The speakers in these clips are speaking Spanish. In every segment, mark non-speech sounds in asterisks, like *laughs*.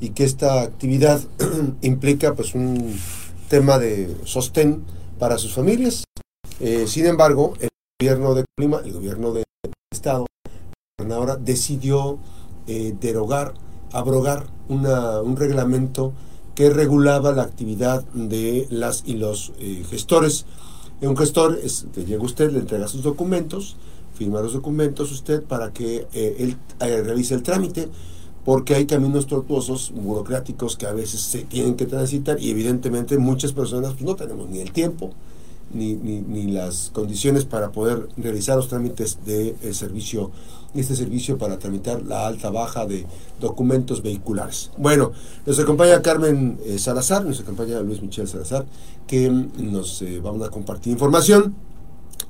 y que esta actividad *clears throat* implica pues un tema de sostén para sus familias. Eh, sin embargo, el gobierno de Colima, el gobierno del estado, ahora decidió eh, derogar, abrogar una, un reglamento que regulaba la actividad de las y los eh, gestores. Un gestor es, llega usted, le entrega sus documentos, firma los documentos usted para que él realice el trámite porque hay caminos tortuosos, burocráticos que a veces se tienen que transitar y evidentemente muchas personas pues, no tenemos ni el tiempo ni, ni, las condiciones para poder realizar los trámites de el servicio, este servicio para tramitar la alta baja de documentos vehiculares. Bueno, nos acompaña Carmen eh, Salazar, nos acompaña Luis Michel Salazar, que nos eh, vamos a compartir información.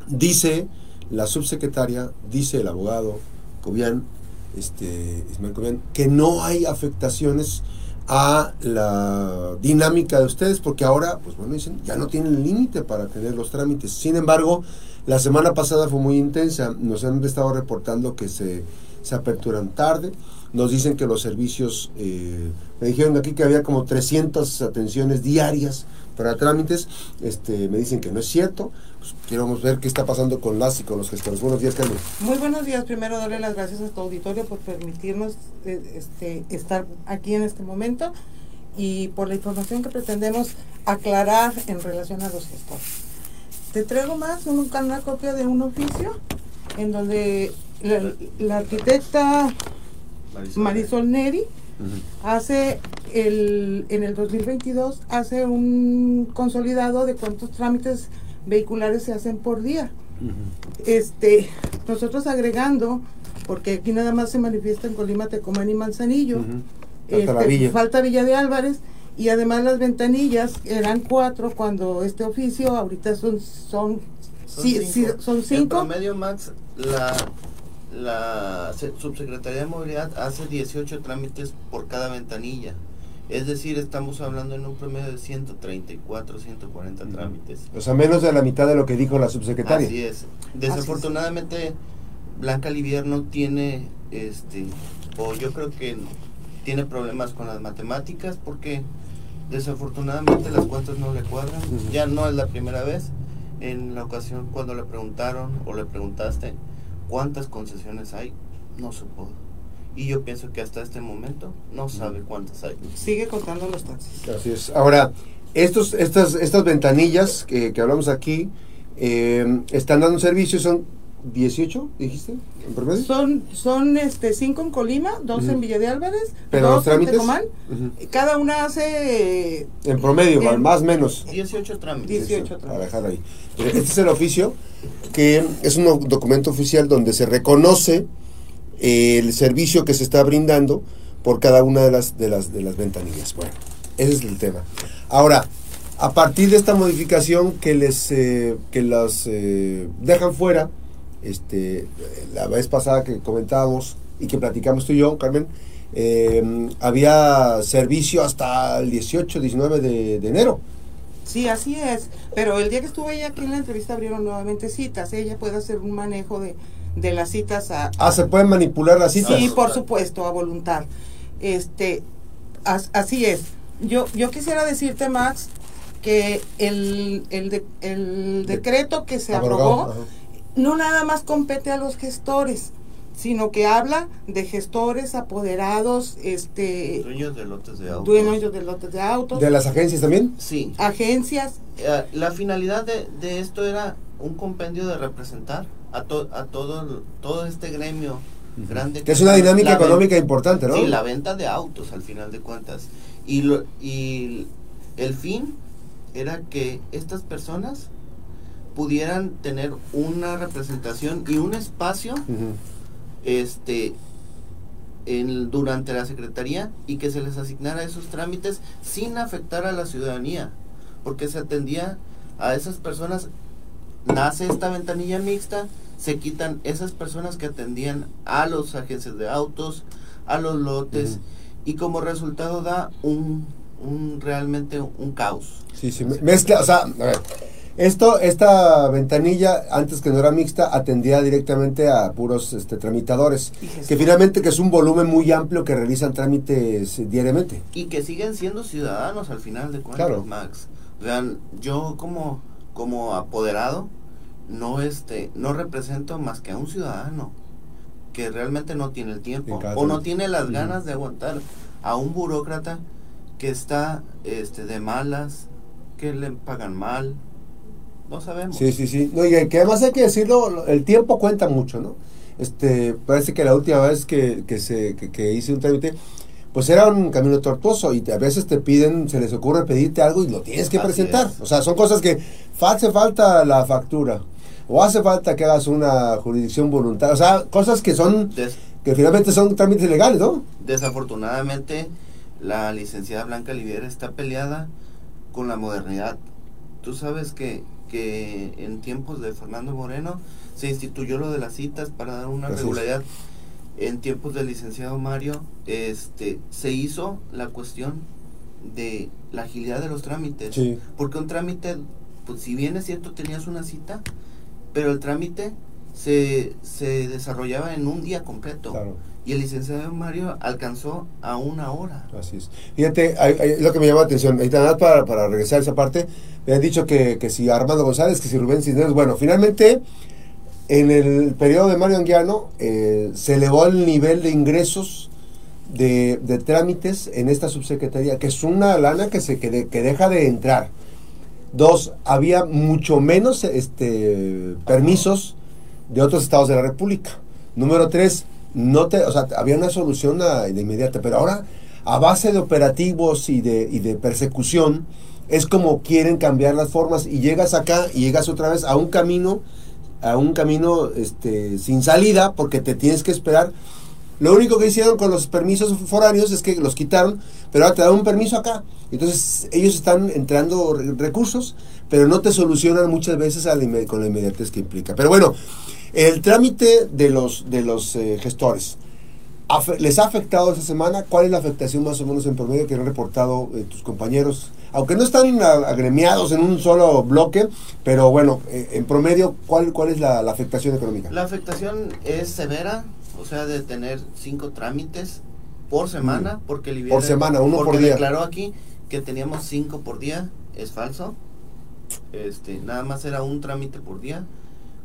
Dice la subsecretaria, dice el abogado Cobian, este, que no hay afectaciones a la dinámica de ustedes, porque ahora, pues bueno, dicen, ya no tienen límite para tener los trámites. Sin embargo, la semana pasada fue muy intensa, nos han estado reportando que se, se aperturan tarde, nos dicen que los servicios, eh, me dijeron aquí que había como 300 atenciones diarias para trámites, este, me dicen que no es cierto, pues, quiero ver qué está pasando con las y con los gestores. Buenos días, Carmen. Muy buenos días. Primero, darle las gracias a tu auditorio por permitirnos eh, este, estar aquí en este momento y por la información que pretendemos aclarar en relación a los gestores. Te traigo más una copia de un oficio en donde la, arquitecta Marisol, Neri hace el, en el 2022 hace un consolidado de cuántos trámites vehiculares se hacen por día. Este, nosotros agregando, porque aquí nada más se manifiesta en Colima, Tecomán y Manzanillo, falta, este, Villa. de Álvarez, y además las ventanillas eran cuatro cuando este oficio, ahorita son son, son, cinco. son cinco. En promedio, Max, la, la subsecretaría de movilidad hace 18 trámites por cada ventanilla. Es decir, estamos hablando en un promedio de 134, 140 trámites. O sea, menos de la mitad de lo que dijo la subsecretaria. Así es. Desafortunadamente, Blanca Livier no tiene, este, o yo creo que tiene problemas con las matemáticas porque desafortunadamente las cuentas no le cuadran. Ya no es la primera vez. En la ocasión cuando le preguntaron o le preguntaste cuántas concesiones hay, no supo y yo pienso que hasta este momento no sabe cuántas hay. Sigue contando los taxis. Así es. Ahora, estos, estas, estas ventanillas que, hablamos aquí eh, están dando servicio, son 18, dijiste, en promedio. Son, son este, 5 en Colima, 2 en Villa de Álvarez, Pero 2 en Tecomán. Cada una hace... En promedio, más o menos. 18 trámites. 18 trámites. Para dejar ahí. Este es el oficio, que es un documento oficial donde se reconoce el servicio que se está brindando por cada una de las, de las, de las ventanillas. Bueno, ese es el tema. Ahora, a partir de esta modificación que les eh, que las eh, dejan fuera, este, la vez pasada que comentábamos y que platicamos tú y yo, Carmen, eh, había servicio hasta el 18, 19 de, de, enero. Sí, así es. Pero el día que estuve ella aquí en la entrevista abrieron nuevamente citas. Ella puede hacer un manejo de, de las citas a... Ah, ¿se pueden manipular las citas? Sí, por supuesto, a voluntad. Este, así es. Yo, yo quisiera decirte, Max, que el, el, el decreto que se aprobó no nada más compete a los gestores, sino que habla de gestores, apoderados, este dueños de lotes de autos. Dueños de lotes de autos. ¿De las agencias también? Sí. Agencias. Eh, la finalidad de, de esto era un compendio de representar a, a todo, todo este gremio grande. Que es una dinámica económica importante, ¿no? Sí, la venta de autos al final de cuentas. Y, lo, y el fin era que estas personas pudieran tener una representación y un espacio este en, durante la secretaría y que se les asignara esos trámites sin afectar a la ciudadanía porque se atendía a esas personas nace esta ventanilla mixta, se quitan esas personas que atendían a los agencias de autos, a los lotes, y como resultado da un, un realmente un caos. Sí, sí, mezcla, o sea, a ver, Esto, esta ventanilla, antes que no era mixta, atendía directamente a puros este, tramitadores, que finalmente que es un volumen muy amplio que realizan trámites diariamente. y que siguen siendo ciudadanos al final de cuentas, Claro. Max. Vean, yo como como apoderado no este no represento más que a un ciudadano que realmente no tiene el tiempo o no tiene las ganas de aguantar a un burócrata que está este de malas, que le pagan mal. No sabemos. Sí, sí, sí. No, y que además hay que decirlo, lo- el tiempo cuenta mucho, ¿no? Este, parece que la última vez que, que se, que, que hice un trámite, pues era un camino tortuoso y a veces te piden, se les ocurre pedirte algo y lo tienes que Así presentar. es. O sea, son cosas que hace falta la factura o hace falta que hagas una jurisdicción voluntaria. O sea, cosas que son, Des- que finalmente son trámites legales, ¿no? Desafortunadamente, la licenciada Blanca Oliviera está peleada con la modernidad. Tú sabes que, que en tiempos de Fernando Moreno se instituyó lo de las citas para dar una regularidad. En tiempos del licenciado Mario, este, se hizo la cuestión de la agilidad de los trámites. Sí. Porque un trámite, pues si bien es cierto tenías una cita, pero el trámite se, se desarrollaba en un día completo. Claro. Y el licenciado Mario alcanzó a una hora. Así es. Fíjate, hay- lo que me llama la atención, nada para, para regresar a esa parte, me han dicho que, que si Armando González, que si Rubén Cisneros, bueno, finalmente en el periodo de Mario Anguiano eh, se elevó el nivel de ingresos de, de trámites en esta subsecretaría, que es una lana que, se, que, de- que deja de entrar. Dos, había mucho menos este, permisos de otros estados de la República. Número tres, no te, o sea, había una solución a- de inmediata, pero ahora a base de operativos y de, y de persecución es como quieren cambiar las formas y llegas acá y llegas otra vez a un camino a un camino este sin salida porque te tienes que esperar. Lo único que hicieron con los permisos foráneos es que los quitaron, pero ahora te dan un permiso acá. Entonces ellos están entrando re- recursos, pero no te solucionan muchas veces con la inmediatez que implica. Pero bueno, el trámite de los, de los eh, gestores, ¿les ha afectado esta semana? ¿Cuál es la afectación más o menos en promedio que han reportado eh, tus compañeros? Aunque no están agremiados en un solo bloque, pero bueno, eh, en promedio, ¿cuál, cuál es la, la afectación económica? La afectación es severa, o sea, de tener cinco trámites por semana, porque el Mm. Por semana, uno por porque día. declaró aquí que teníamos cinco por día, es falso. Este, nada más era un trámite por día.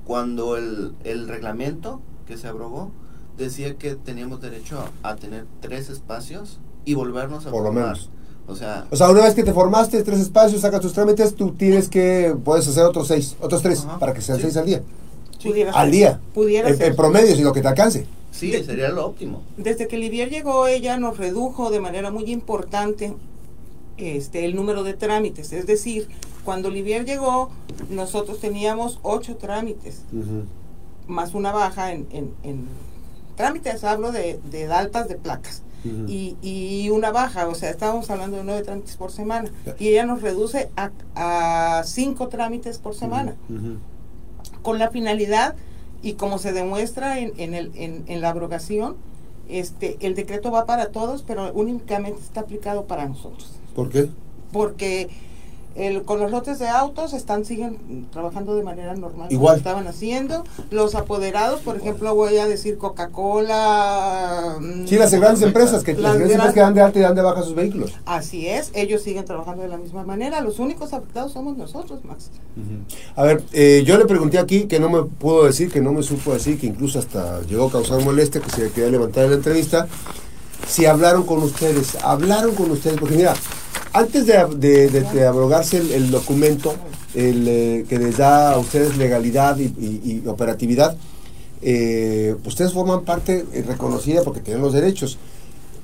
Cuando el, el reglamento que se abrogó decía que teníamos derecho a, tener tres espacios y volvernos a Por lo formar. menos. O sea, O sea, una vez que te formaste, tres espacios, sacas tus trámites, tú tienes que, puedes hacer otros seis, otros tres, Ajá. para que sean Sí. seis al día. Pudiera Al ser. día. Pudiera En, ser. en promedio, si lo que te alcance. sí, De- sería lo óptimo. Desde que Livier llegó, ella nos redujo de manera muy importante este, el número de trámites. Es decir, cuando Livier llegó, nosotros teníamos ocho trámites, más una baja en, en- en trámites, hablo de, de altas de placas. Y, y una baja, o sea, estábamos hablando de nueve trámites por semana. Y ella nos reduce a, a cinco trámites por semana con la finalidad y como se demuestra en, en, el, en, en la abrogación, este, el decreto va para todos, pero únicamente está aplicado para nosotros. ¿Por qué? Porque el, con los lotes de autos están siguen trabajando de manera normal. como Igual. estaban haciendo. Los apoderados, por ejemplo, voy a decir Coca-Cola. mm, Sí, las grandes empresas que, Las las grandes empresas que dan de alta y dan de baja sus vehículos. Así es, ellos siguen trabajando de la misma manera. Los únicos afectados somos nosotros, Max. A ver, eh, yo le pregunté aquí que no me pudo decir, que no me supo decir, que incluso hasta llegó a causar molestia, que se quería levantar en la entrevista, si hablaron con ustedes, hablaron con ustedes, porque mira, antes de, de- de- abrogarse el, el documento el, eh, que les da a ustedes legalidad y, y- operatividad, eh, ustedes forman parte eh, reconocida porque tienen los derechos.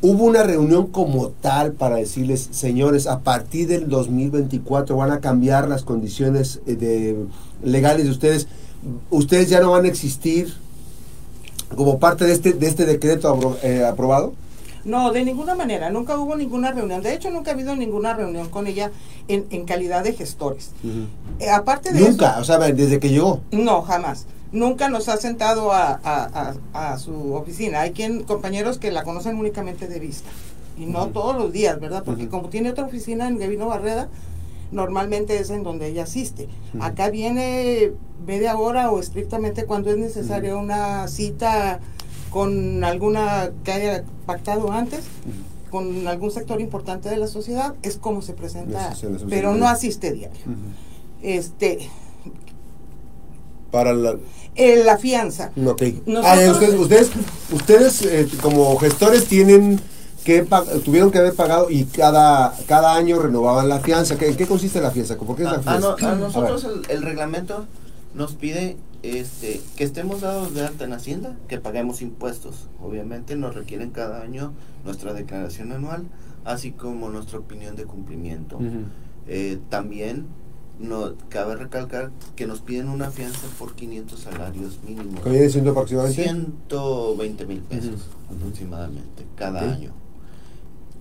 Hubo una reunión como tal para decirles, señores, a partir del 2024 van a cambiar las condiciones eh, de, legales de ustedes. Ustedes ya no van a existir como parte de este, de este decreto eh, aprobado. No, de ninguna manera, nunca hubo ninguna reunión. De hecho, nunca ha habido ninguna reunión con ella en, en calidad de gestores. Eh, aparte de Nunca, o sea, desde que llegó. no, jamás. Nunca nos ha sentado a, a- a- a su oficina. Hay quien, compañeros que la conocen únicamente de vista. Y no todos los días, ¿verdad? Porque como tiene otra oficina en Gavino Barreda, normalmente es en donde ella asiste. Acá viene media hora o estrictamente cuando es necesaria una cita con alguna que haya pactado antes, con algún sector importante de la sociedad, es como se presenta, pero no asiste diario. Este para la eh, la fianza. Ah, ustedes, ustedes, ustedes eh, como gestores tienen que tuvieron que haber pagado y cada cada año renovaban la fianza. ¿En qué consiste la fianza? ¿Por qué es la fianza? A, nosotros el, reglamento nos pide este que estemos dados de alta en Hacienda, que paguemos impuestos. Obviamente nos requieren cada año nuestra declaración anual, así como nuestra opinión de cumplimiento. Eh, también no cabe recalcar que nos piden una fianza por 500 salarios mínimos. ¿Qué viene siendo aproximadamente? 120 mil pesos aproximadamente cada año.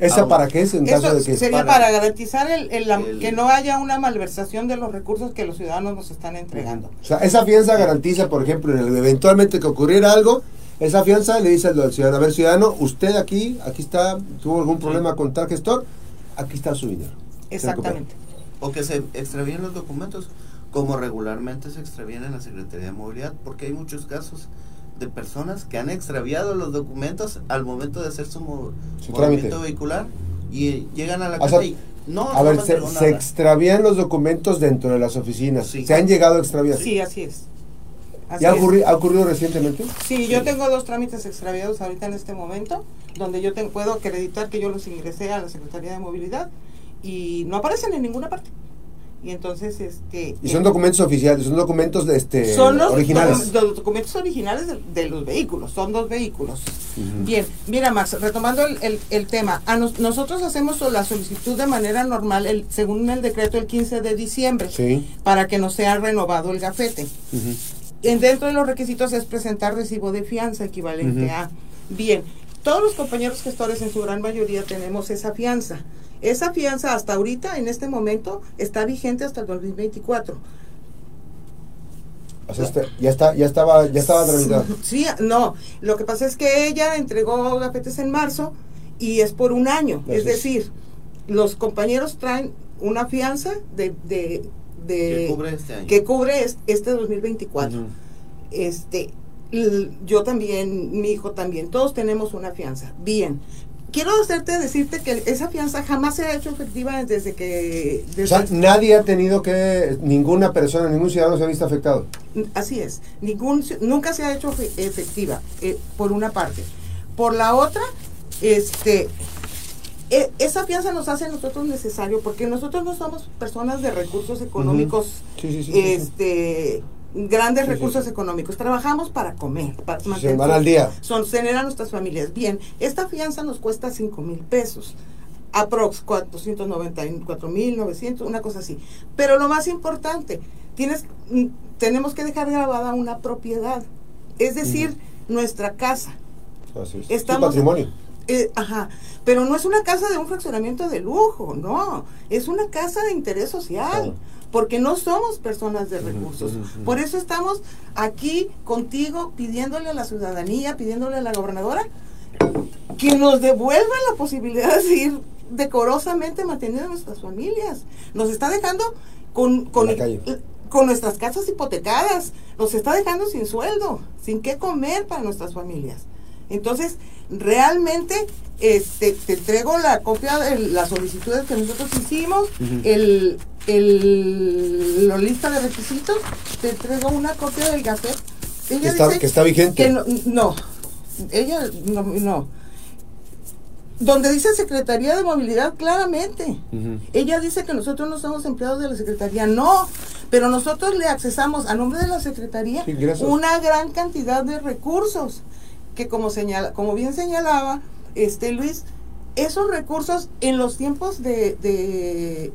¿Esa para qué es en caso de que sería para, garantizar el, que no haya una malversación de los recursos que los ciudadanos nos están entregando. O sea, esa fianza garantiza, por ejemplo, en el, eventualmente que ocurriera algo, esa fianza le dice al ciudadano, a ver ciudadano, usted aquí, aquí está, tuvo algún problema con tal gestor, aquí está su dinero. Exactamente. O que se extravíen los documentos, como regularmente se extravían en la Secretaría de Movilidad, porque hay muchos casos de personas que han extraviado los documentos al momento de hacer su, movimiento vehicular y llegan a la casa y no, a ver, se, extravían los documentos dentro de las oficinas. ¿Se han llegado a extraviar? Sí, así es. ¿Y ha, ocurrido, recientemente? Sí, yo tengo dos trámites extraviados ahorita en este momento, donde yo puedo acreditar que yo los ingresé a la Secretaría de Movilidad y no aparecen en ninguna parte. Y entonces, este... Y son documentos oficiales, son documentos de este, son los, originales. los documentos originales de, los vehículos, son dos vehículos. Bien, mira Max, retomando el, el, tema, a nosotros hacemos la solicitud de manera normal, el, según el decreto el 15 de diciembre, para que nos sea renovado el gafete. en, dentro de los requisitos es presentar recibo de fianza equivalente a... Bien, todos los compañeros gestores en su gran mayoría tenemos esa fianza. Esa fianza hasta ahorita, en este momento, está vigente hasta el 2024. O sea, este, ya está, ya estaba, ya estaba tramitado. Sí, no. Lo que pasa es que ella entregó gafetes en marzo y es por un año. Es decir, los compañeros traen una fianza de, de, que cubre este año. Que cubre este 2024. Este, yo también, mi hijo también, todos tenemos una fianza. Bien, quiero hacerte decirte que esa fianza jamás se ha hecho efectiva desde que... o sea, nadie ha tenido que, ninguna persona, ningún ciudadano se ha visto afectado. Así es, ningún, nunca se ha hecho efectiva, eh, por una parte. Por la otra, este, e, esa fianza nos hace a nosotros necesario, porque nosotros no somos personas de recursos económicos, este grandes recursos económicos. Trabajamos para comer, para mantener. al día. Son, a nuestras familias. Bien, esta fianza nos cuesta 5 mil pesos. Aprox 494 mil 900, una cosa así. Pero lo más importante, tienes, mm, tenemos que dejar grabada una propiedad. Es decir, nuestra casa. Así es. Estamos, patrimonio. Eh, ajá, pero no es una casa de un fraccionamiento de lujo, no, es una casa de interés social porque no somos personas de recursos. Por eso estamos aquí contigo pidiéndole a la ciudadanía, pidiéndole a la gobernadora que nos devuelva la posibilidad de seguir decorosamente manteniendo a nuestras familias. Nos está dejando con, con, con nuestras casas hipotecadas, nos está dejando sin sueldo, sin qué comer para nuestras familias. Entonces, realmente este, te entrego la copia de las solicitudes que nosotros hicimos, el, el, la lista de requisitos, te entrego una copia del gafet. Ella que, está, que está vigente. Que no, ella no, no. Donde dice Secretaría de Movilidad, claramente. Ella dice que nosotros no somos empleados de la Secretaría. No, pero nosotros le accesamos a nombre de la Secretaría una gran cantidad de recursos que como señala, como bien señalaba este Luis, esos recursos en los tiempos de, de,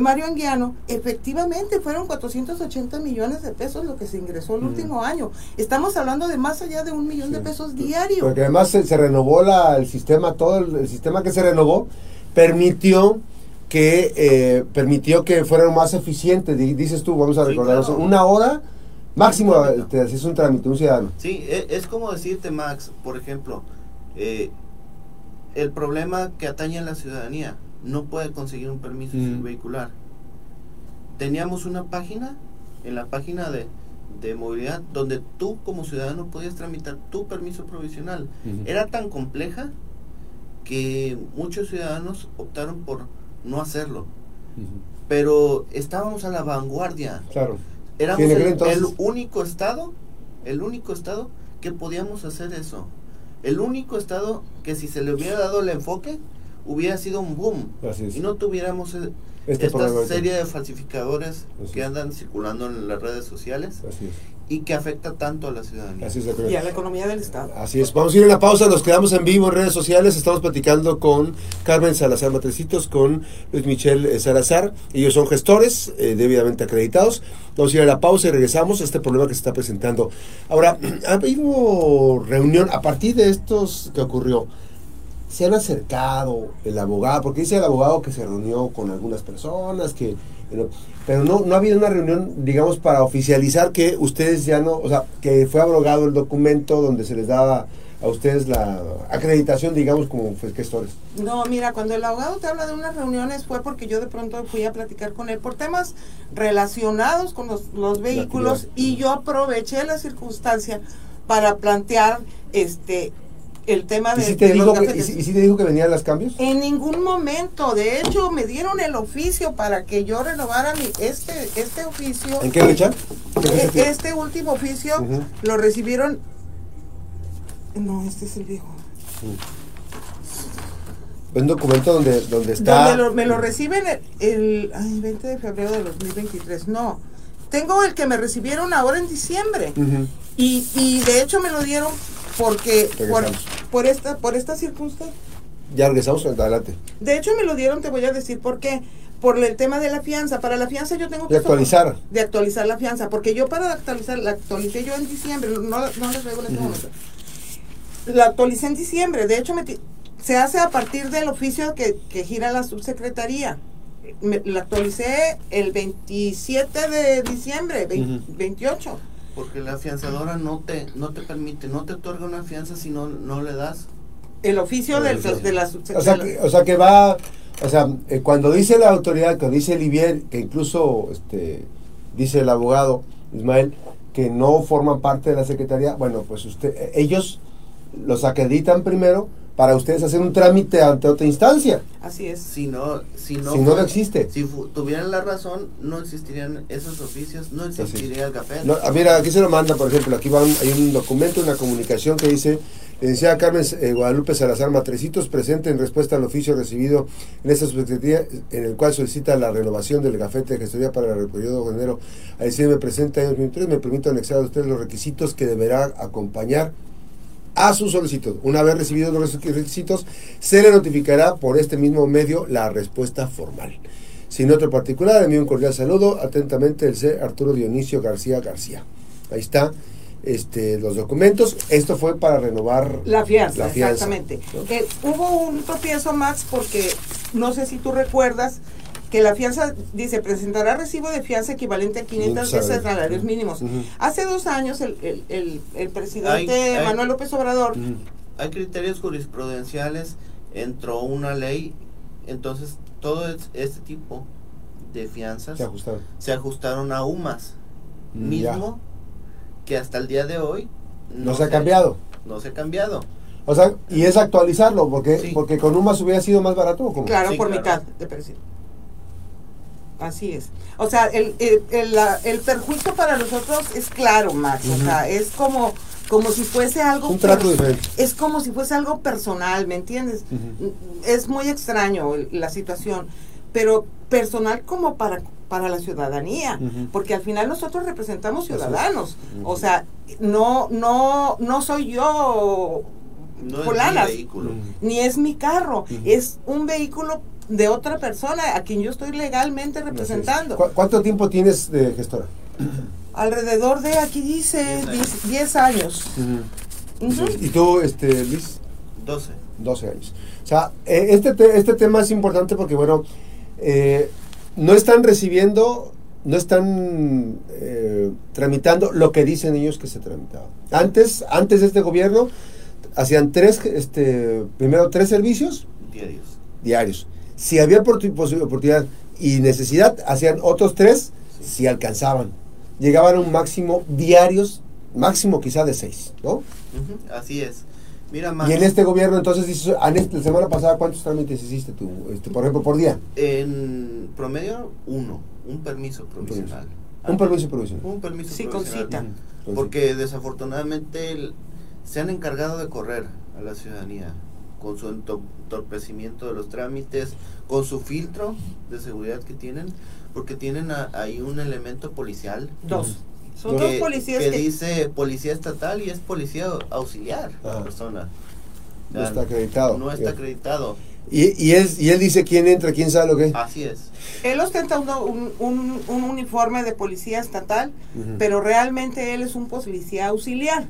Mario Anguiano, efectivamente fueron 480 millones de pesos lo que se ingresó el último año. Estamos hablando de más allá de un millón de pesos diarios. Porque además se, renovó la, el sistema, todo el, sistema que se renovó permitió que eh, permitió que fueran más eficientes. Dices tú, vamos a recordar, una hora máximo te haces un trámite, un ciudadano. Sí, es, es como decirte, Max, por ejemplo, eh, el problema que atañe a la ciudadanía no puede conseguir un permiso vehicular. teníamos una página, en la página de, de movilidad, donde tú como ciudadano podías tramitar tu permiso provisional. Era tan compleja que muchos ciudadanos optaron por no hacerlo. Pero estábamos a la vanguardia. Claro. Éramos el único estado, el único estado que podíamos hacer eso. El único estado que si se le hubiera dado el enfoque, hubiera sido un boom. Así es. Y no tuviéramos eh, Este esta problema. serie de falsificadores Así que es. andan circulando en las redes sociales Así es. y que afecta tanto a la ciudadanía. Así es. Y a la economía del Estado. Así es, vamos a ir a una pausa, nos quedamos en vivo en redes sociales, estamos platicando con Carmen Salazar Matrecitos, con Luis Michel eh, Salazar, ellos son gestores eh, debidamente acreditados, vamos a ir a la pausa y regresamos a este problema que se está presentando. Ahora, *clears throat* ha habido reunión, a partir de estos que ocurrió, se han acercado el abogado, porque dice el abogado que se reunió con algunas personas, que pero, no, no ha habido una reunión, digamos, para oficializar que ustedes ya no, o sea, que fue abrogado el documento donde se les daba a ustedes la acreditación, digamos, como gestores. No, mira, cuando el abogado te habla de unas reuniones fue porque yo de pronto fui a platicar con él por temas relacionados con los, los vehículos y yo aproveché la circunstancia para plantear este el tema ¿Y de, si te, de los dijo que, y, si- y si te dijo que venían los cambios? En ningún momento, de hecho, me dieron el oficio para que yo renovara mi este este oficio. ¿En qué fecha? ¿Qué fecha E-? Este último oficio lo recibieron. No, este es el viejo. Un documento donde, donde está... Donde lo- me lo reciben el, el ay, 20 de febrero de 2023. No, tengo el que me recibieron ahora en diciembre. Y, y de hecho me lo dieron porque por, por esta por esta circunstancia. Ya regresamos, adelante. De hecho me lo dieron, te voy a decir por qué. Por el tema de la fianza. Para la fianza yo tengo que... De actualizar. De actualizar la fianza. Porque yo para actualizar, la actualicé yo en diciembre. No, no les traigo en este momento. La actualicé en diciembre. De hecho, me se hace a partir del oficio que, que gira la subsecretaría. Me- la actualicé el 27 de diciembre, vein- Ujú. 28. Porque la fianzadora no te, no te permite, no te otorga una fianza si no, no le das. El oficio del- oficio. de la O sea, que, o sea que va, o sea, eh, cuando dice la autoridad, cuando dice Livier, que incluso este, dice el abogado Ismael, que no forman parte de la Secretaría, bueno, pues usted, eh, ellos los acreditan primero para ustedes hacer un trámite ante otra instancia. Así es. Si no, si no, Si no, no existe. Si tuvieran la razón, no existirían esos oficios, no existiría el café. No, ah, mira, aquí se lo manda, por ejemplo, aquí va un- hay un documento, una comunicación que dice, licenciada Carmen eh, Guadalupe Salazar Matrecitos, presente en respuesta al oficio recibido en esta subsecretaría, en el cual solicita la renovación del gafete de gestoría para el periodo de enero a diciembre presente año 2003, me permito anexar a ustedes los requisitos que deberá acompañar a su solicitud. Una vez recibidos los requisitos, se le notificará por este mismo medio la respuesta formal. Sin otro particular, envío un cordial saludo. Atentamente, el C. Arturo Dionisio García García. Ahí está este, los documentos. Esto fue para renovar La fianza, La fianza, exactamente. ¿no? Eh, hubo un tropiezo, Max, porque no sé si tú recuerdas que la fianza dice presentará recibo de fianza equivalente a 500 Sabe. veces salarios mínimos. Hace dos años el, el, el, el presidente Hay- hay- Manuel López Obrador. Hay criterios jurisprudenciales, entró una ley, entonces todo es- este tipo de fianzas Se ajustaron. se ajustaron a UMAS, Mm, mismo que hasta el día de hoy No se ha cambiado. No se ha cambiado. O sea, y es actualizarlo, porque, Sí. porque con UMAS hubiera sido más barato. ¿o cómo? Claro, Sí, por claro. mitad de precio. Así es. O sea, el, el, el, la- el perjuicio para nosotros es claro, Max. O sea, es como, como si fuese algo... Un trato per- diferente. Es como si fuese algo personal, ¿me entiendes? Es muy extraño la situación, pero personal como para, para la ciudadanía, porque al final nosotros representamos ciudadanos. O sea, no, no, no soy yo No es Fulanas. mi vehículo. Ujú. ni es mi carro, es un vehículo de otra persona a quien yo estoy legalmente representando. ¿Cu- ¿Cuánto tiempo tienes de gestora? *clears throat* Alrededor de, aquí dice, Diez años. 10 10 años. ¿Y tú, este, Luis? 12. 12 años. O sea, eh, este, te- este tema es importante porque, bueno, eh, no están recibiendo, no están eh, tramitando lo que dicen ellos que se tramitaba. Antes, antes de este gobierno, hacían tres, este, primero tres servicios diarios. diarios. Si había oportunidad y necesidad, hacían otros tres si alcanzaban. Llegaban a un máximo diarios, máximo quizá de seis, ¿no? Así es. Mira, Max, Y en este gobierno, entonces, dices, en este- la semana pasada, ¿cuántos trámites hiciste tú, este, por ejemplo, por día? en promedio, uno, un permiso provisional. Un permiso provisional. Un permiso Sí, con cita. Porque desafortunadamente el- se han encargado de correr a la ciudadanía con su ento- entorpecimiento de los trámites, con su filtro de seguridad que tienen, porque tienen a- ahí un elemento policial. Dos. Son Yo- dos que, policías que que, dice policía estatal y es policía auxiliar la Ah. persona. No está acreditado. No está acreditado. Y, y, él, y él dice quién entra, quién sabe lo que. Así es. él ostenta un, un, un uniforme de policía estatal, Ujú. pero realmente él es un policía auxiliar.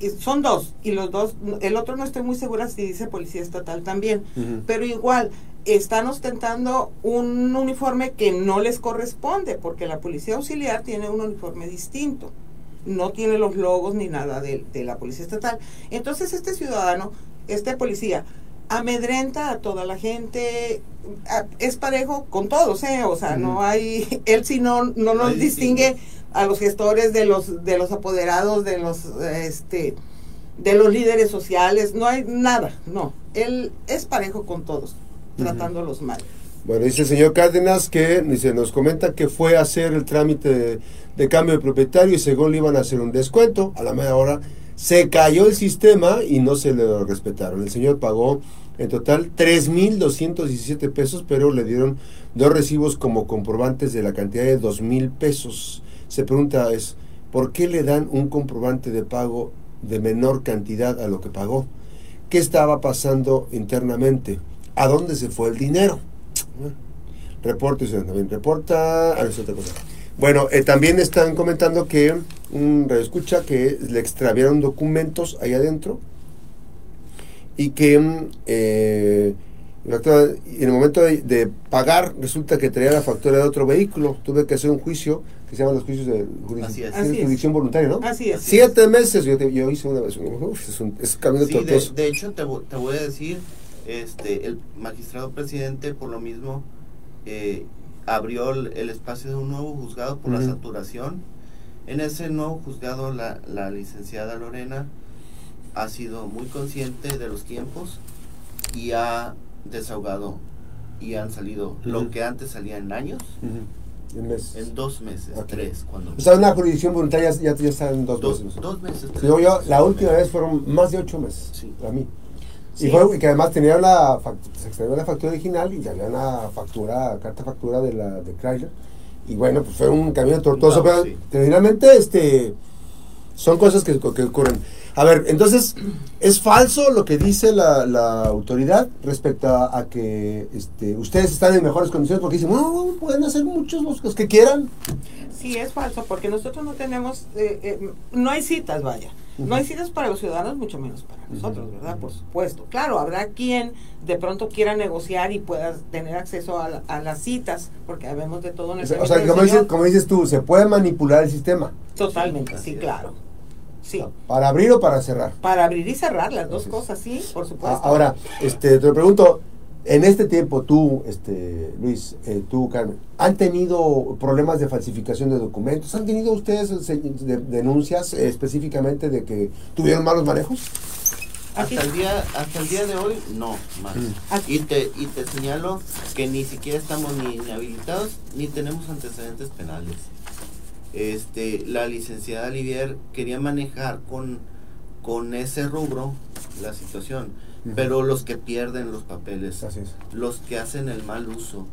Y son dos, y los dos, el otro no estoy muy segura si dice policía estatal también, pero igual están ostentando un uniforme que no les corresponde, porque la policía auxiliar tiene un uniforme distinto, no tiene los logos ni nada de, de la policía estatal. Entonces este ciudadano, este policía, amedrenta a toda la gente, a- es parejo con todos, ¿eh? o sea, no hay, él si no, no No nos distingue a los gestores de los de los apoderados de los este de los líderes sociales no hay nada no él es parejo con todos tratándolos mal Bueno, dice el señor Cárdenas que dice, nos comenta que fue a hacer el trámite de, de cambio de propietario y según le iban a hacer un descuento, a la media hora se cayó el sistema y no se le respetaron. El señor pagó en total 3.217 pesos, pero le dieron dos recibos como comprobantes de la cantidad de 2.000 pesos. Se pregunta es, ¿por qué le dan un comprobante de pago de menor cantidad a lo que pagó? ¿Qué estaba pasando internamente? ¿A dónde se fue el dinero? Reporte, también reporta. No, es otra cosa. Bueno, eh, también están comentando que un escucha que le extraviaron documentos ahí adentro y que en el momento de, de pagar resulta que traía la factura de otro vehículo. Tuve que hacer un juicio que se llaman los juicios de jurisdicción, Así es. Así es. jurisdicción voluntaria, ¿no? así es Siete meses. Yo, te- yo hice una vez. uf, es un, es camino Sí, de, de hecho, te, te voy a decir, este, el magistrado presidente, por lo mismo, eh, abrió el, el espacio de un nuevo juzgado por la saturación. En ese nuevo juzgado, la, la licenciada Lorena ha sido muy consciente de los tiempos y ha desahogado y han salido lo que antes salía en años. En meses. en dos meses, Ok. tres, cuando... O sea, una jurisdicción voluntaria ya, ya están dos, dos, meses. dos meses. tres Digo yo, meses. la última vez fueron más de ocho meses Sí. para mí. Sí. Y fue que además tenía la se extrañó la factura original y ya había una factura, carta factura de la de Chrysler. Y bueno, pues fue un camino tortuoso, pero sí. finalmente este son cosas que, que ocurren. A ver, entonces, ¿es falso lo que dice la, la autoridad respecto a, a que este, ustedes están en mejores condiciones? Porque dicen, no, pueden hacer muchos los, los que quieran. sí es falso porque nosotros no tenemos eh, eh, no hay citas vaya no hay citas para los ciudadanos mucho menos para nosotros verdad por supuesto claro habrá quien de pronto quiera negociar y pueda tener acceso a, la- a las citas porque habemos de todo en O el o sea, como, dices, como dices tú, se puede manipular el sistema totalmente sí es. claro sí para abrir o para cerrar. para abrir y cerrar las dos cosas sí por A- supuesto Ahora, este, te lo pregunto, en este tiempo tú, este, Luis, eh, tú, Carmen, ¿han tenido problemas de falsificación de documentos? ¿Han tenido ustedes eh, denuncias eh, específicamente de que tuvieron malos manejos? Aquí- Hasta el día hasta el día de hoy no más. Mm. Aquí- Y te y te señalo que ni siquiera estamos ni, ni habilitados ni tenemos antecedentes penales. Este la licenciada Olivier quería manejar con con ese rubro la situación, pero los que pierden los papeles, Así es. los que hacen el mal uso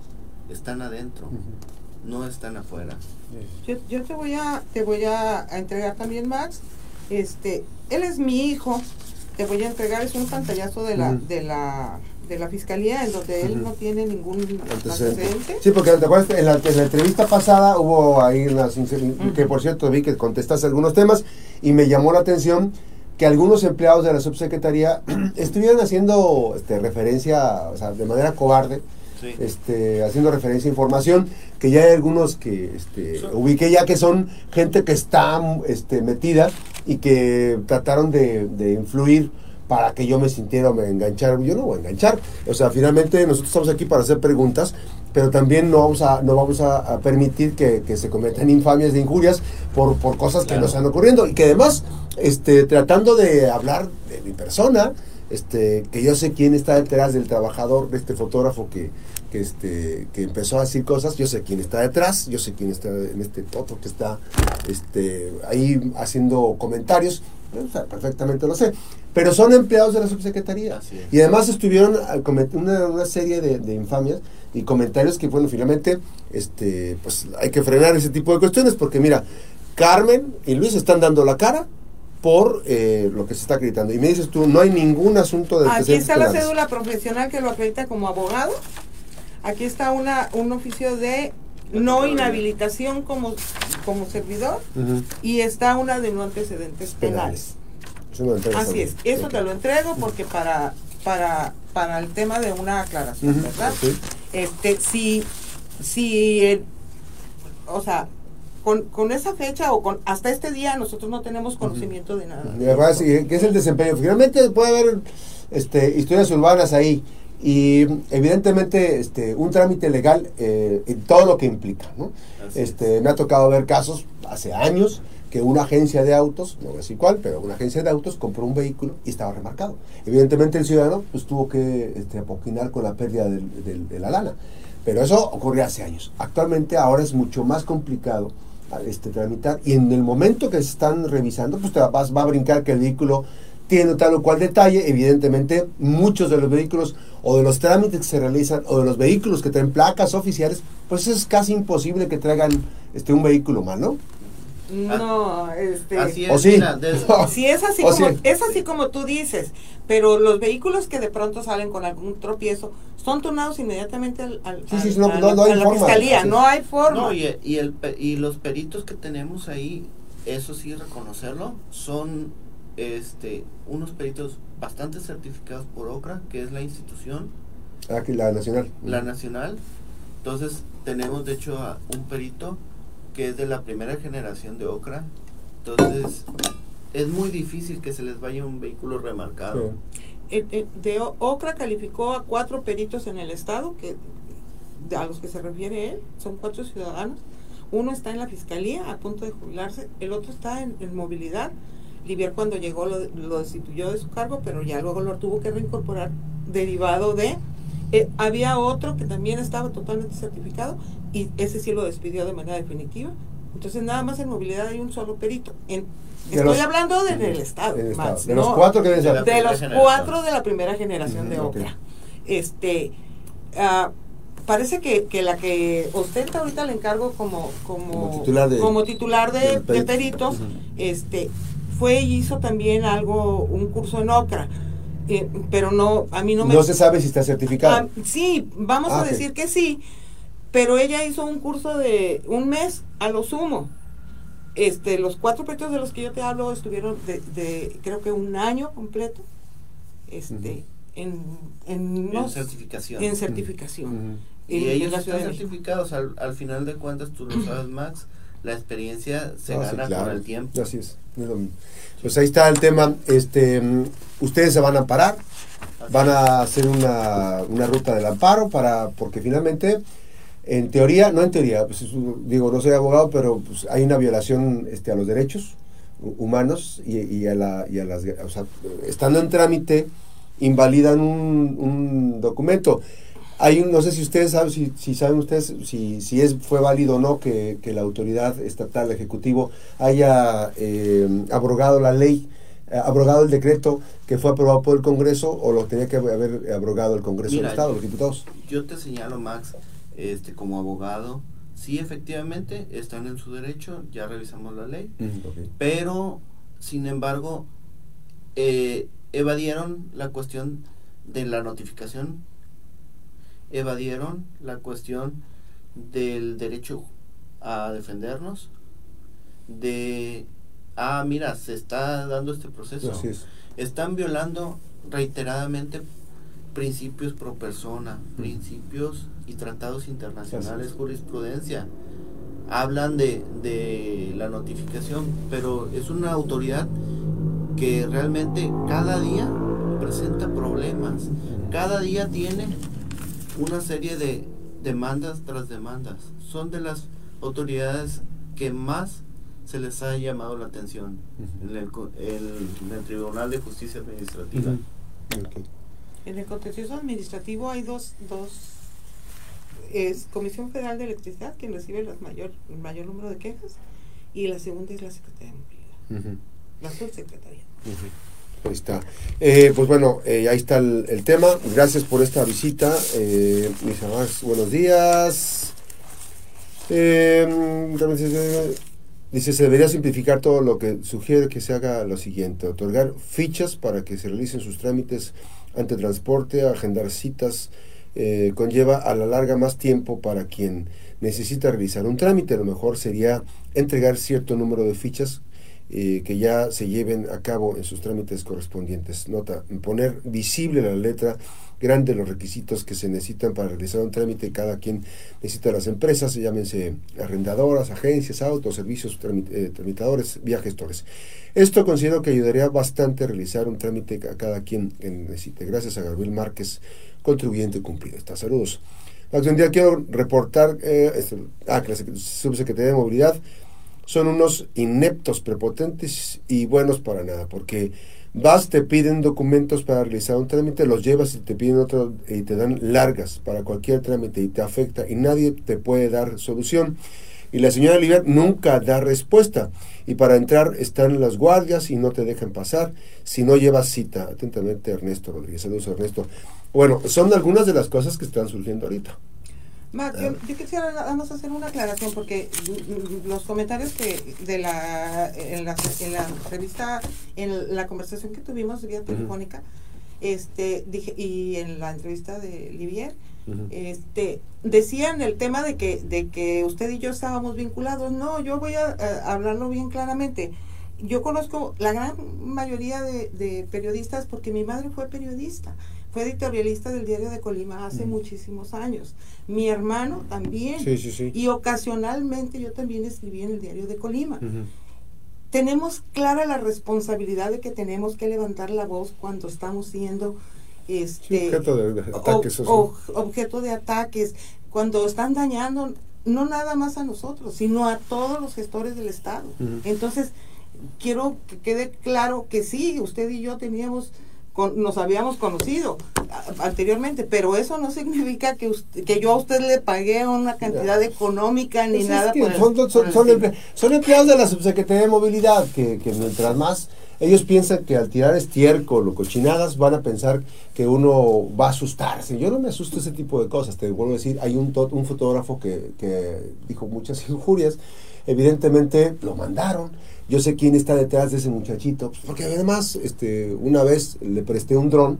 están adentro, no están afuera. Yo, yo te voy a te voy a, a entregar también Max. Este, él es mi hijo. Te voy a entregar es un pantallazo de la de la de la fiscalía en donde él no tiene ningún Antecedente. antecedente. Sí, porque te acuerdas, en la, en la entrevista pasada hubo ahí que por cierto vi que contestaste algunos temas y me llamó la atención que algunos empleados de la subsecretaría *clears throat* estuvieran haciendo este, referencia, o sea, de manera cobarde, Sí. este, haciendo referencia a información, que ya hay algunos que este, Son- ubiqué ya que son gente que está este, metida y que trataron de, de influir para que yo me sintiera o me enganchara. Yo no voy a enganchar. O sea, finalmente nosotros estamos aquí para hacer preguntas, pero también no vamos a, no vamos a, a permitir que, que se cometan infamias de injurias por, por cosas que Claro. no están ocurriendo. Y que además, este, tratando de hablar de mi persona, este, que yo sé quién está detrás del trabajador, de este fotógrafo que, que, este, que empezó a decir cosas, yo sé quién está detrás, yo sé quién está en este otro que está este, ahí haciendo comentarios, o sea, perfectamente lo sé. Pero son empleados de la subsecretaría. Y además estuvieron a comet- una, una serie de, de infamias y comentarios que, bueno, finalmente, este, pues hay que frenar ese tipo de cuestiones, porque mira, Carmen y Luis están dando la cara por eh, lo que se está acreditando. Y me dices tú, no hay ningún asunto de Aquí está la cédula profesional que lo acredita como abogado. Aquí está una un oficio de no inhabilitación como, como servidor y está una de no antecedentes penales. Así es, eso te lo entrego porque para para para el tema de una aclaración, ¿verdad? ok. Este, si si el- o sea, con, con esa fecha o con hasta este día nosotros no tenemos conocimiento de nada. Y además, y ¿qué es el desempeño? Finalmente puede haber este, historias urbanas ahí y evidentemente este, un trámite legal eh, en todo lo que implica. ¿no? Este, me ha tocado ver casos hace años que una agencia de autos, no voy a cuál, pero una agencia de autos compró un vehículo y estaba remarcado. Evidentemente el ciudadano pues, tuvo que este, apoquinar con la pérdida del- de la lana. Pero eso ocurrió hace años. Actualmente ahora es mucho más complicado este, tramitar y en el momento que se están revisando, pues te vas, va a brincar que el vehículo tiene tal o cual detalle. Evidentemente, muchos de los vehículos o de los trámites que se realizan o de los vehículos que traen placas oficiales, pues es casi imposible que traigan este, un vehículo mal, ¿no? No, este Así es, ¿O sí? mira, *laughs* Sí, es así, O como, sí. es así como tú dices, pero los vehículos que de pronto salen con algún tropiezo son turnados inmediatamente al, al- Sí, sí, al- no, a no, la- no hay a la forma, fiscalía, no hay forma. No, y, y, el, pe- y los peritos que tenemos ahí, eso sí reconocerlo, son este unos peritos bastante certificados por OCRA, que es la institución, Aquí la nacional. la nacional. Entonces tenemos de hecho a un perito que es de la primera generación de OCRA. Entonces es muy difícil que se les vaya un vehículo remarcado. Sí. Eh, eh, de OCRA calificó a cuatro peritos en el estado, que a los que se refiere él, son cuatro ciudadanos. Uno está en la fiscalía a punto de jubilarse, el otro está en, en movilidad. Livier cuando llegó lo, lo destituyó de su cargo, pero ya luego lo tuvo que reincorporar derivado de... eh, había otro que también estaba totalmente certificado y ese sí lo despidió de manera definitiva. Entonces nada más en movilidad hay un solo perito. En, De estoy los- hablando del estado, del estado. Max, De los cuatro que deben de de primera los generación. cuatro de la primera generación de. Ocra. Este, ah, parece que, que la que ostenta ahorita el encargo como, como, Como titular de- como titular de, del de perito. peritos, este, fue y hizo también algo, un curso en Ocra. Eh, pero no, a mí no me... No se sabe si está certificado. Ah, sí, vamos Ah, a decir que sí, pero ella hizo un curso de un mes a lo sumo. Este, los cuatro peritos de los que yo te hablo estuvieron de, de creo que un año completo, este, en, en, En no- certificación. en certificación. Y en- ellos están certificados, al, al final de cuentas, tú lo sabes, Max, la experiencia se Ah, sí, gana claro. con el tiempo. Así es. es lo mismo. Pues ahí está el tema. Este, ustedes se van a amparar, Así van a hacer una, una ruta del amparo para, porque finalmente, en teoría, no en teoría, pues, digo, no soy abogado, pero pues, hay una violación este, a los derechos hu- humanos y, y a la, y a las, o sea, estando en trámite, invalidan un, un documento. Hay un, no sé si ustedes saben, si, si saben ustedes si, si es, fue válido o no que, que la autoridad estatal, ejecutivo, haya eh, abrogado la ley, eh, abrogado el decreto que fue aprobado por el Congreso o lo tenía que haber abrogado el Congreso Mira, del Estado, los diputados. Yo te señalo, Max, este, como abogado, sí, efectivamente, están en su derecho, ya revisamos la ley, pero, sin embargo, eh, evadieron la cuestión de la notificación, evadieron la cuestión del derecho a defendernos, de, ah, mira, se está dando este proceso. Así es. Están violando reiteradamente principios pro persona, principios y tratados internacionales, jurisprudencia. Hablan de, de la notificación, pero es una autoridad que realmente cada día presenta problemas, cada día tiene una serie de, demandas tras demandas. Son de las autoridades que más se les ha llamado la atención en, el, co- el- en el Tribunal de Justicia Administrativa. En el contencioso administrativo hay dos, dos es Comisión Federal de Electricidad quien recibe las mayor, el mayor número de quejas y la segunda es la Secretaría de Movilidad, la subsecretaría. Ujú. Ahí está. Eh, pues bueno, eh, ahí está el, el tema. Gracias por esta visita. Eh, mis amados, buenos días. Eh, dice, se debería simplificar todo lo que sugiere que se haga lo siguiente. Otorgar fichas para que se realicen sus trámites ante transporte, agendar citas, eh, conlleva a la larga más tiempo para quien necesita realizar un trámite. Lo mejor sería entregar cierto número de fichas eh, que ya se lleven a cabo en sus trámites correspondientes. Nota, poner visible la letra grande los requisitos que se necesitan para realizar un trámite. Cada quien necesita las empresas, llámense arrendadoras, agencias, autos, servicios, eh, tramitadores, gestores. Esto considero que ayudaría bastante a realizar un trámite a cada quien que necesite. Gracias a Gabriel Márquez, contribuyente cumplido. Está, saludos. Un día quiero reportar, eh, esto- ah, que la Sec- Subsecretaría de Movilidad son unos ineptos, prepotentes y buenos para nada, porque vas, te piden documentos para realizar un trámite, los llevas y te piden otro y te dan largas para cualquier trámite y te afecta y nadie te puede dar solución. Y la señora Oliver nunca da respuesta. Y para entrar están las guardias y no te dejan pasar si no llevas cita. Atentamente, Ernesto Rodríguez. Saludos, Ernesto. Bueno, son algunas de las cosas que están surgiendo ahorita. Mac, yo, yo quisiera nada más hacer una aclaración porque los comentarios que de la en la, en la entrevista, en la conversación que tuvimos vía telefónica, este dije y en la entrevista de Livier, este decían el tema de que de que usted y yo estábamos vinculados. No, yo voy a, a hablarlo bien claramente. Yo conozco la gran mayoría de, de periodistas porque mi madre fue periodista fue editorialista del diario de Colima hace Mm. muchísimos años. Mi hermano también. Sí, sí, sí. Y ocasionalmente yo también escribí en el diario de Colima. Tenemos clara la responsabilidad de que tenemos que levantar la voz cuando estamos siendo Sí, este objeto de ataques. o- objeto de ataques, cuando están dañando no nada más a nosotros, sino a todos los gestores del Estado. Entonces, quiero que quede claro que sí, usted y yo teníamos con- nos habíamos conocido a- anteriormente, pero eso no significa que usted- que yo a usted le pagué una cantidad económica ni Pues es nada que por el- son, son- por el son empleados de la Subsecretaría de Movilidad que, que mientras más ellos piensan que al tirar estiércol o cochinadas van a pensar que uno va a asustarse. Yo no me asusto ese tipo de cosas. Te vuelvo a decir, hay un, un fotógrafo que, que dijo muchas *laughs* injurias. Evidentemente lo mandaron. Yo sé quién está detrás de ese muchachito. pues, porque además, este, una vez le presté un dron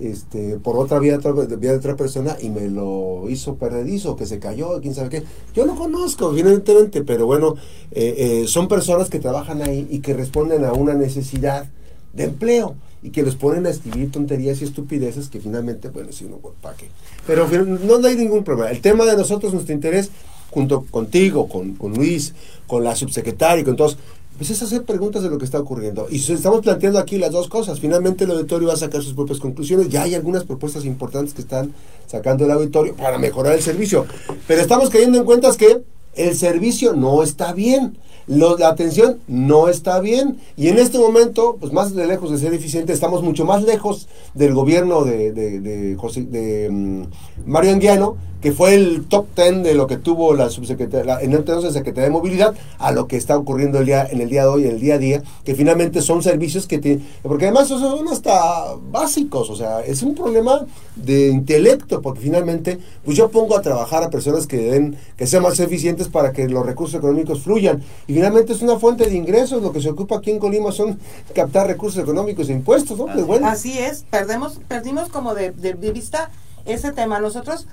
este, por otra vía, vía de otra persona y me lo hizo perdedizo, que se cayó, quién sabe qué. Yo lo conozco, evidentemente, pero bueno, eh, eh, son personas que trabajan ahí y que responden a una necesidad de empleo y que los ponen a escribir tonterías y estupideces que finalmente, bueno, si uno, ¿para qué? Pero fin- no hay ningún problema. El tema de nosotros, nuestro interés, junto contigo, con, con Luis, con la subsecretaria y con todos, pues es hacer preguntas de lo que está ocurriendo. Y estamos planteando aquí las dos cosas. Finalmente el auditorio va a sacar sus propias conclusiones. Ya hay algunas propuestas importantes que están sacando el auditorio para mejorar el servicio. Pero estamos cayendo en cuentas que el servicio no está bien. Lo- la atención no está bien. Y en este momento, pues más de lejos de ser eficiente, estamos mucho más lejos del gobierno de, de, de José- de, mm, Mario Anguiano, que fue el top ten de lo que tuvo la subsecretaria, en entonces Secretaría de Movilidad, a lo que está ocurriendo el día, en el día de hoy, en el día a día, que finalmente son servicios que tienen, porque además son hasta básicos, o sea, es un problema de intelecto, porque finalmente, pues yo pongo a trabajar a personas que den, que sean más eficientes para que los recursos económicos fluyan, y finalmente es una fuente de ingresos, lo que se ocupa aquí en Colima son captar recursos económicos e impuestos, ¿no? Pues bueno. Así es, perdemos, perdimos como de, de vista ese tema. Nosotros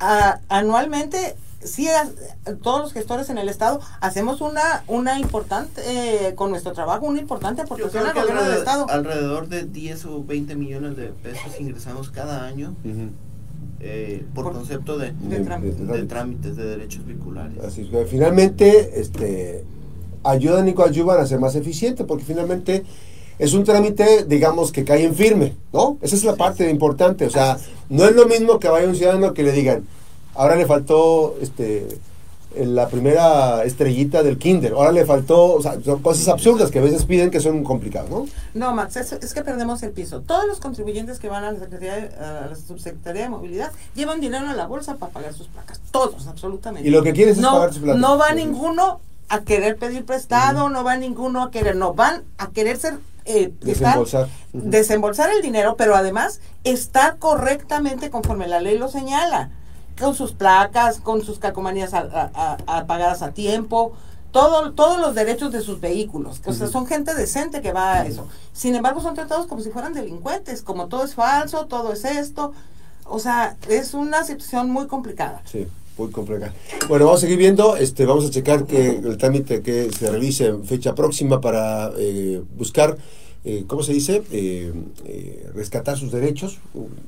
ah, anualmente, sí, a- todos los gestores en el Estado hacemos una, una importante, eh, con nuestro trabajo, una importante aportación al gobierno del alrededor, Estado. alrededor de 10 o 20 millones de pesos ingresamos cada año eh, por, Por- concepto de, De trámite. de trámites de derechos viculares. Así es, que finalmente, este, ayudan y coadyuvan a ser más eficiente, porque finalmente es un trámite, digamos, que cae en firme, ¿no? Esa es la parte importante, o sea, no es lo mismo que vaya un ciudadano que le digan, ahora le faltó este la primera estrellita del kinder. Ahora le faltó, o sea, son cosas absurdas que a veces piden que son complicadas, ¿no? No, Max, es, es que perdemos el piso. Todos los contribuyentes que van a la, Secretaría, a la Subsecretaría de Movilidad llevan dinero a la bolsa para pagar sus placas. Todos, absolutamente. Y lo que quieres es no, pagar sus placas. No va ninguno a querer pedir prestado, no va ninguno a querer, no, van a querer ser... eh, estar- Desembolsar. Desembolsar el dinero, pero además estar correctamente conforme la ley lo señala, con sus placas, con sus calcomanías a- a- tiempo, todo, todos los derechos de sus vehículos. O sea, son gente decente que va a eso. Sin embargo, son tratados como si fueran delincuentes, como todo es falso, todo es esto. O sea, es una situación muy complicada. Sí, muy complicado. Bueno, vamos a seguir viendo, este, vamos a checar que el trámite que se revise en fecha próxima para eh, buscar, eh, ¿cómo se dice? Eh, eh, rescatar sus derechos.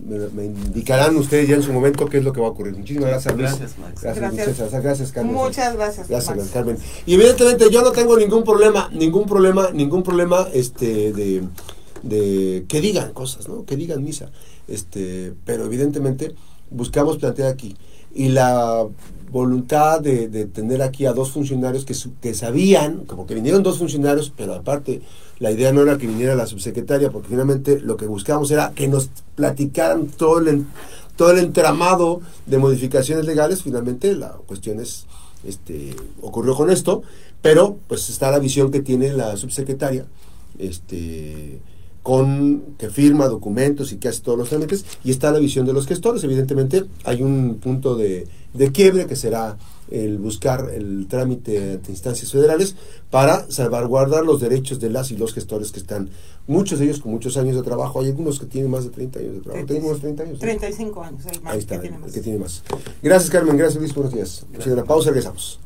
Me, me indicarán ustedes ya en su momento qué es lo que va a ocurrir. Muchísimas gracias, Luis. Gracias, Max. Gracias, Gracias. Gracias, gracias, Carmen. Muchas gracias. Gracias, Max. Carmen. Y evidentemente yo no tengo ningún problema, ningún problema, ningún problema este de, de que digan cosas, ¿no? Que digan misa. Este, pero evidentemente buscamos plantear aquí. Y la voluntad de, de tener aquí a dos funcionarios que, que sabían, como que vinieron dos funcionarios, pero aparte la idea no era que viniera la subsecretaria, porque finalmente lo que buscábamos era que nos platicaran todo el, todo el entramado de modificaciones legales. Finalmente la cuestión es, este, ocurrió con esto, pero pues está la visión que tiene la subsecretaria, este, con que firma documentos y que hace todos los trámites, y está la visión de los gestores. Evidentemente hay un punto de, de quiebre que será el buscar el trámite ante instancias federales para salvaguardar los derechos de las y los gestores que están, muchos de ellos con muchos años de trabajo, hay algunos que tienen más de 30 años de trabajo, tenemos 30 años. ¿no? 35 años, el más Ahí está, que tiene el más. que tiene más. Gracias Carmen, gracias Luis, buenos días. Vamos a hacer una pausa, regresamos.